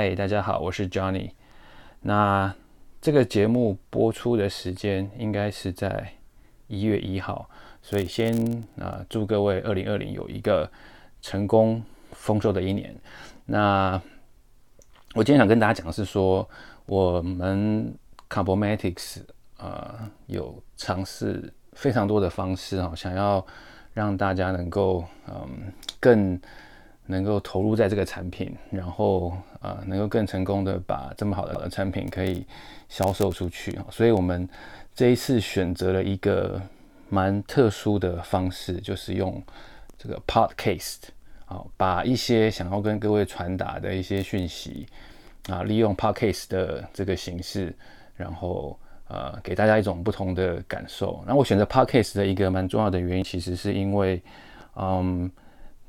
嗨，大家好，我是 Johnny。那这个节目播出的时间应该是在一月一号，所以先啊祝各位二零二零有一个成功丰收的一年。那我今天想跟大家讲的是说，我们 Carbomatics 啊有尝试非常多的方式啊，想要让大家能够嗯更。能够投入在这个产品，然后啊、呃，能够更成功的把这么好的产品可以销售出去。所以，我们这一次选择了一个蛮特殊的方式，就是用这个 podcast 啊，把一些想要跟各位传达的一些讯息啊，利用 podcast 的这个形式，然后呃，给大家一种不同的感受。那我选择 podcast 的一个蛮重要的原因，其实是因为嗯。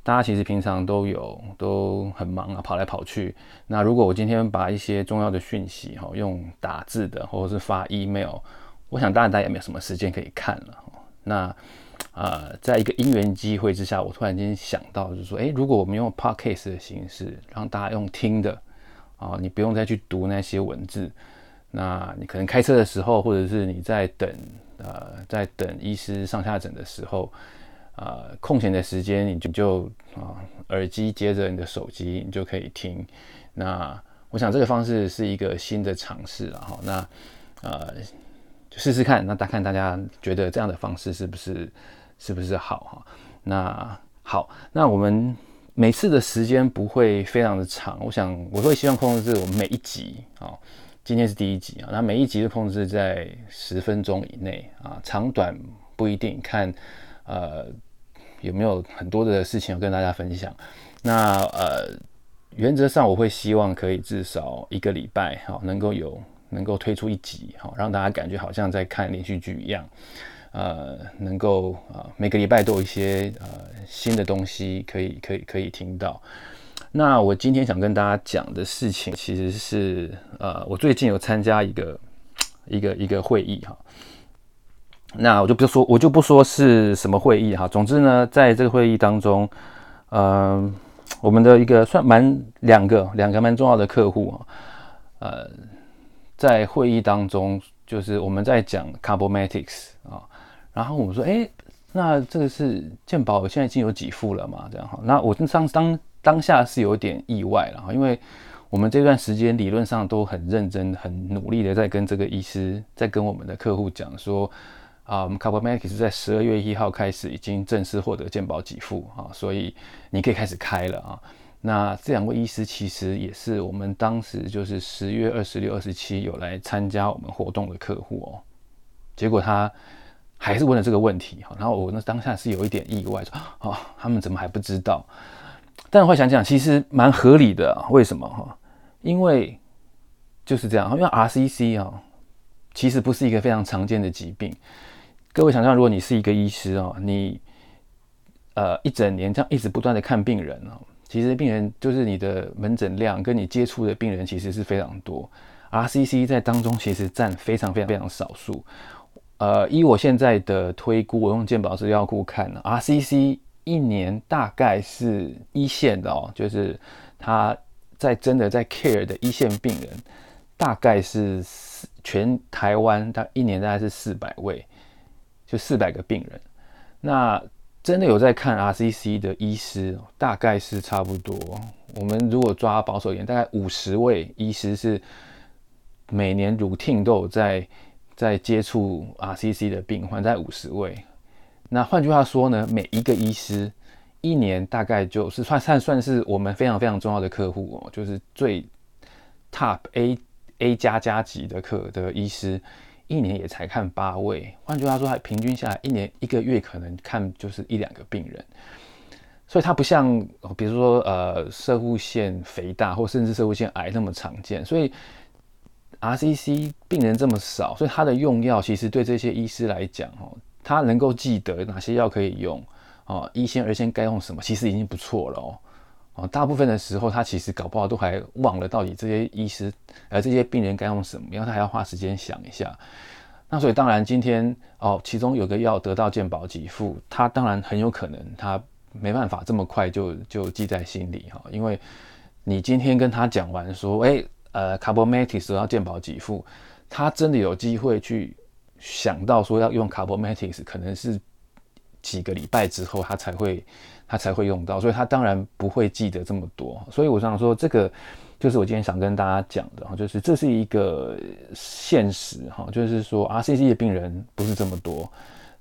大家其实平常都有都很忙啊，跑来跑去。那如果我今天把一些重要的讯息哈，用打字的或者是发 email，我想当然大家也没有什么时间可以看了。那呃，在一个因缘机会之下，我突然间想到，就是说，诶，如果我们用 podcast 的形式，让大家用听的啊，你不用再去读那些文字，那你可能开车的时候，或者是你在等呃，在等医师上下诊的时候。呃，空闲的时间你就就啊，耳机接着你的手机，你就可以听。那我想这个方式是一个新的尝试啊，哈。那呃，就试试看，那大看大家觉得这样的方式是不是是不是好哈？那好，那我们每次的时间不会非常的长，我想我会希望控制我们每一集啊，今天是第一集啊，那每一集的控制在十分钟以内啊，长短不一定看。呃，有没有很多的事情要跟大家分享？那呃，原则上我会希望可以至少一个礼拜哈，能够有能够推出一集哈，让大家感觉好像在看连续剧一样。呃，能够啊、每个礼拜都有一些呃新的东西可以可以可以听到。那我今天想跟大家讲的事情，其实是呃，我最近有参加一个一个一个会议哈。那我就不说，我就不说是什么会议哈。总之呢，在这个会议当中，嗯、呃，我们的一个算蛮两个两个蛮重要的客户啊，呃，在会议当中，就是我们在讲 Carbomatics 啊，然后我们说，哎，那这个是健保现在已经有几副了嘛？这样哈，那我当当当下是有点意外了哈，因为我们这段时间理论上都很认真、很努力的在跟这个医师，在跟我们的客户讲说。啊，我们 Carbomatic 是在十二月一号开始已经正式获得健保给付啊，所以你可以开始开了啊。那这两位医师其实也是我们当时就是十月二十六、二十七有来参加我们活动的客户哦。结果他还是问了这个问题哈，然后我那当下是有一点意外，说啊，他们怎么还不知道？但我会想想，其实蛮合理的，为什么哈？因为就是这样，因为 RCC 啊，其实不是一个非常常见的疾病。各位想象，如果你是一个医师哦，你呃一整年这样一直不断的看病人哦，其实病人就是你的门诊量跟你接触的病人其实是非常多，RCC 在当中其实占非常非常非常少数。呃，依我现在的推估，我用健保资料库看，RCC 一年大概是一线的哦，就是他在真的在 care 的一线病人，大概是四全台湾大一年大概是四百位。就四百个病人，那真的有在看 RCC 的医师，大概是差不多。我们如果抓保守一点，大概五十位医师是每年 routine 都有在在接触 RCC 的病患，在五十位。那换句话说呢，每一个医师一年大概就是算算算是我们非常非常重要的客户哦，就是最 top A A 加加级的课的医师。一年也才看八位，换句话说，他平均下来一年一个月可能看就是一两个病人，所以他不像比如说呃，摄护腺肥大或甚至摄护腺癌那么常见，所以 RCC 病人这么少，所以他的用药其实对这些医师来讲哦，他能够记得哪些药可以用哦，一线二线该用什么，其实已经不错了哦。大部分的时候，他其实搞不好都还忘了到底这些医师，呃，这些病人该用什么，因为他还要花时间想一下。那所以当然，今天哦，其中有个药得到健保给付，他当然很有可能他没办法这么快就就记在心里哈，因为你今天跟他讲完说，哎，呃，Cabometyx 要健保给付，他真的有机会去想到说要用 Cabometyx，可能是几个礼拜之后他才会他才会用到，所以他当然不会记得这么多。所以我想说，这个就是我今天想跟大家讲的哈，就是这是一个现实哈，就是说 RCC 的病人不是这么多。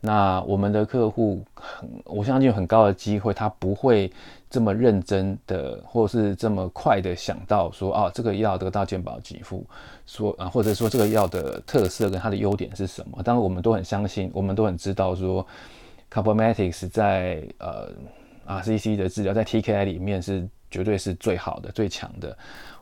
那我们的客户很，我相信有很高的机会，他不会这么认真的，或是这么快的想到说，啊，这个药得到健保给付，说啊，或者说这个药的特色跟它的优点是什么？当然，我们都很相信，我们都很知道说 c a r b o m a t i c s 在呃 RCC 的治疗，在 TKI 里面是绝对是最好的、最强的。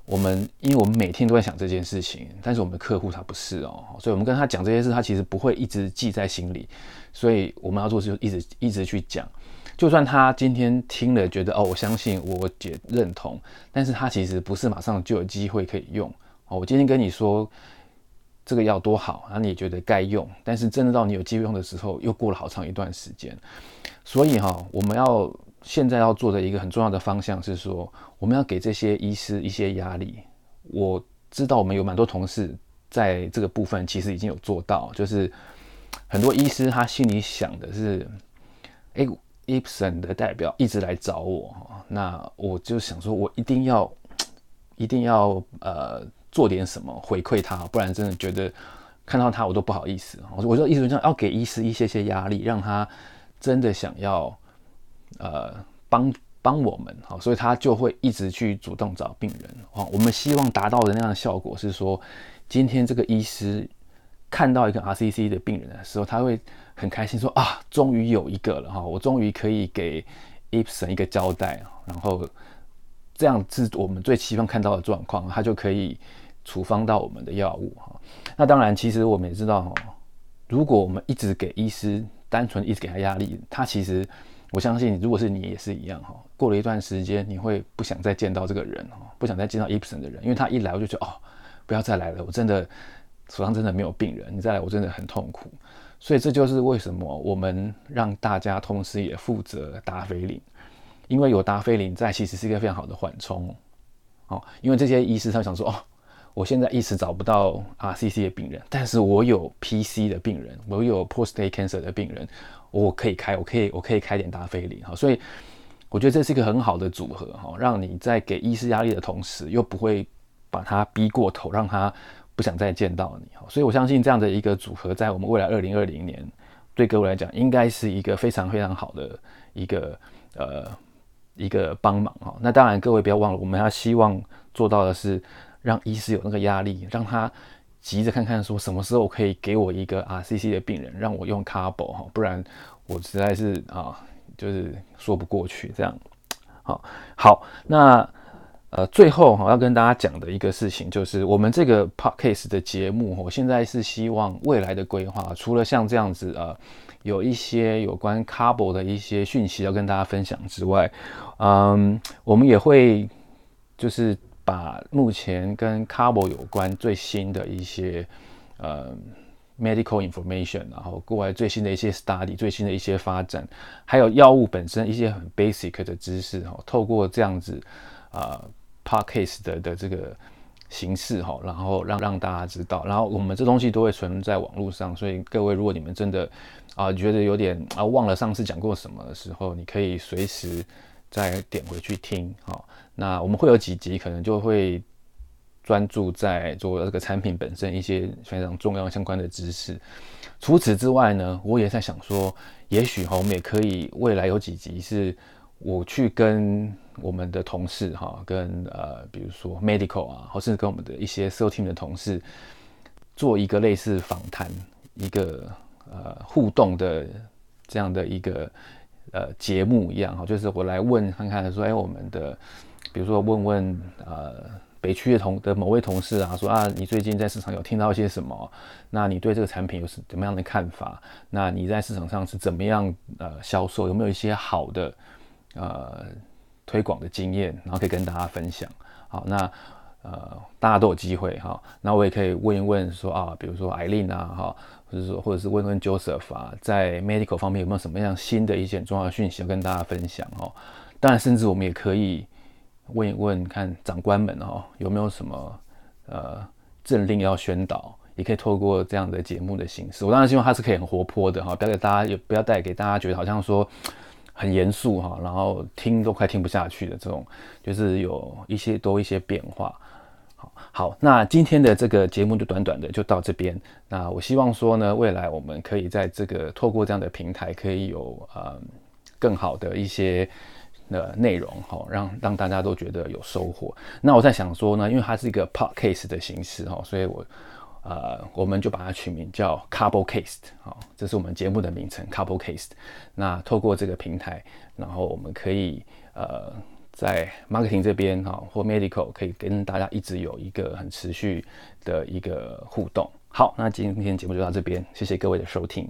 我们因为我们每天都在想这件事情，但是我们的客户他不是哦，所以我们跟他讲这些事，他其实不会一直记在心里。所以我们要做的就是一直一直去讲，就算他今天听了觉得哦，我相信我姐认同，但是他其实不是马上就有机会可以用哦。我今天跟你说这个药多好，然后你也觉得该用，但是真的到你有机会用的时候，又过了好长一段时间。所以哈，我们要。现在要做的一个很重要的方向是说，我们要给这些医师一些压力。我知道我们有蛮多同事在这个部分其实已经有做到，就是很多医师他心里想的是，哎，Ipsen 的代表一直来找我，那我就想说，我一定要一定要呃做点什么回馈他，不然真的觉得看到他我都不好意思。我我就意思是要给医师一些些压力，让他真的想要。呃，帮帮我们好，所以他就会一直去主动找病人。哦，我们希望达到的那样的效果是说，今天这个医师看到一个 RCC 的病人的时候，他会很开心说啊，终于有一个了哈，我终于可以给 Ipsen 一个交代。然后这样是我们最期望看到的状况，他就可以处方到我们的药物哈。那当然，其实我们也知道哈，如果我们一直给医师单纯一直给他压力，他其实。我相信，如果是你也是一样哈。过了一段时间，你会不想再见到这个人哈，不想再见到 ipson 的人，因为他一来我就觉得哦，不要再来了，我真的手上真的没有病人，你再来我真的很痛苦。所以这就是为什么我们让大家同时也负责达菲林，因为有达菲林在，其实是一个非常好的缓冲哦。因为这些医师他想说哦，我现在一时找不到 RCC 的病人，但是我有 PC 的病人，我有 prostate cancer 的病人。我可以开，我可以，我可以开点达菲林哈，所以我觉得这是一个很好的组合哈，让你在给医师压力的同时，又不会把他逼过头，让他不想再见到你哈。所以我相信这样的一个组合，在我们未来二零二零年，对各位来讲，应该是一个非常非常好的一个呃一个帮忙哈。那当然，各位不要忘了，我们要希望做到的是让医师有那个压力，让他。急着看看说什么时候可以给我一个 RCC 的病人，让我用 Carbo 哈，不然我实在是啊，就是说不过去这样。好，好，那呃最后哈要跟大家讲的一个事情就是，我们这个 Podcast 的节目，我现在是希望未来的规划，除了像这样子呃有一些有关 Carbo 的一些讯息要跟大家分享之外，嗯，我们也会就是。把目前跟 Cabo 有关最新的一些呃 medical information，然后国外最新的一些 study，最新的一些发展，还有药物本身一些很 basic 的知识哈，透过这样子啊 podcast 的的这个形式哈，然后让让大家知道，然后我们这东西都会存在网络上，所以各位如果你们真的啊觉得有点啊忘了上次讲过什么的时候，你可以随时再点回去听哈。那我们会有几集，可能就会专注在做这个产品本身一些非常重要相关的知识。除此之外呢，我也在想说，也许哈，我们也可以未来有几集是我去跟我们的同事哈，跟呃，比如说 medical 啊，或是跟我们的一些 s e l team 的同事做一个类似访谈，一个呃互动的这样的一个呃节目一样哈，就是我来问看看说，哎，我们的。比如说问问呃北区的同的某位同事啊，说啊你最近在市场有听到一些什么？那你对这个产品有什么样的看法？那你在市场上是怎么样呃销售？有没有一些好的呃推广的经验？然后可以跟大家分享。好，那呃大家都有机会哈。那我也可以问一问说啊，比如说艾琳啊哈，或者说或者是问问 Joseph 啊，在 medical 方面有没有什么样新的一些重要的讯息要跟大家分享哦？当然，甚至我们也可以。问一问看长官们哦，有没有什么呃政令要宣导，也可以透过这样的节目的形式。我当然希望它是可以很活泼的哈，不要给大家也不要带给大家觉得好像说很严肃哈，然后听都快听不下去的这种，就是有一些多一些变化。好，好，那今天的这个节目就短短的就到这边。那我希望说呢，未来我们可以在这个透过这样的平台，可以有呃更好的一些的内容哈，让让大家都觉得有收获。那我在想说呢，因为它是一个 podcast 的形式哈，所以我呃我们就把它取名叫 Couplecast 好，这是我们节目的名称 Couplecast。那透过这个平台，然后我们可以呃。在 marketing 这边哈，或 medical 可以跟大家一直有一个很持续的一个互动。好，那今天节目就到这边，谢谢各位的收听。